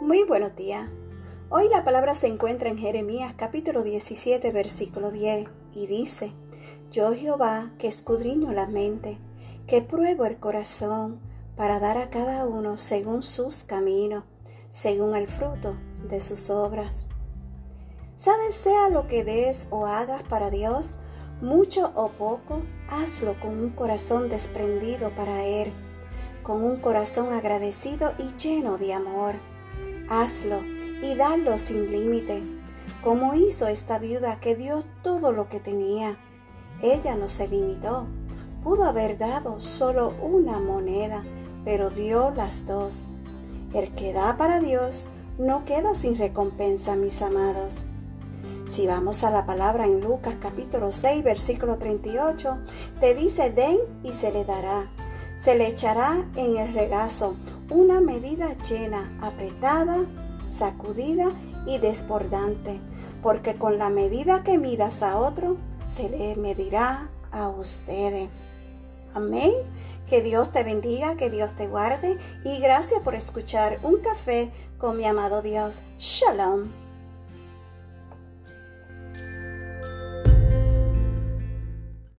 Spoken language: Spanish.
Muy buenos días. Hoy la palabra se encuentra en Jeremías capítulo 17 versículo 10 y dice, Yo Jehová que escudriño la mente, que pruebo el corazón para dar a cada uno según sus caminos, según el fruto de sus obras. ¿Sabes sea lo que des o hagas para Dios? Mucho o poco, hazlo con un corazón desprendido para Él, con un corazón agradecido y lleno de amor. Hazlo y dalo sin límite, como hizo esta viuda que dio todo lo que tenía. Ella no se limitó, pudo haber dado solo una moneda, pero dio las dos. El que da para Dios no queda sin recompensa, mis amados. Si vamos a la palabra en Lucas capítulo 6, versículo 38, te dice, den y se le dará. Se le echará en el regazo una medida llena, apretada, sacudida y desbordante, porque con la medida que midas a otro, se le medirá a ustedes. Amén. Que Dios te bendiga, que Dios te guarde y gracias por escuchar un café con mi amado Dios. Shalom.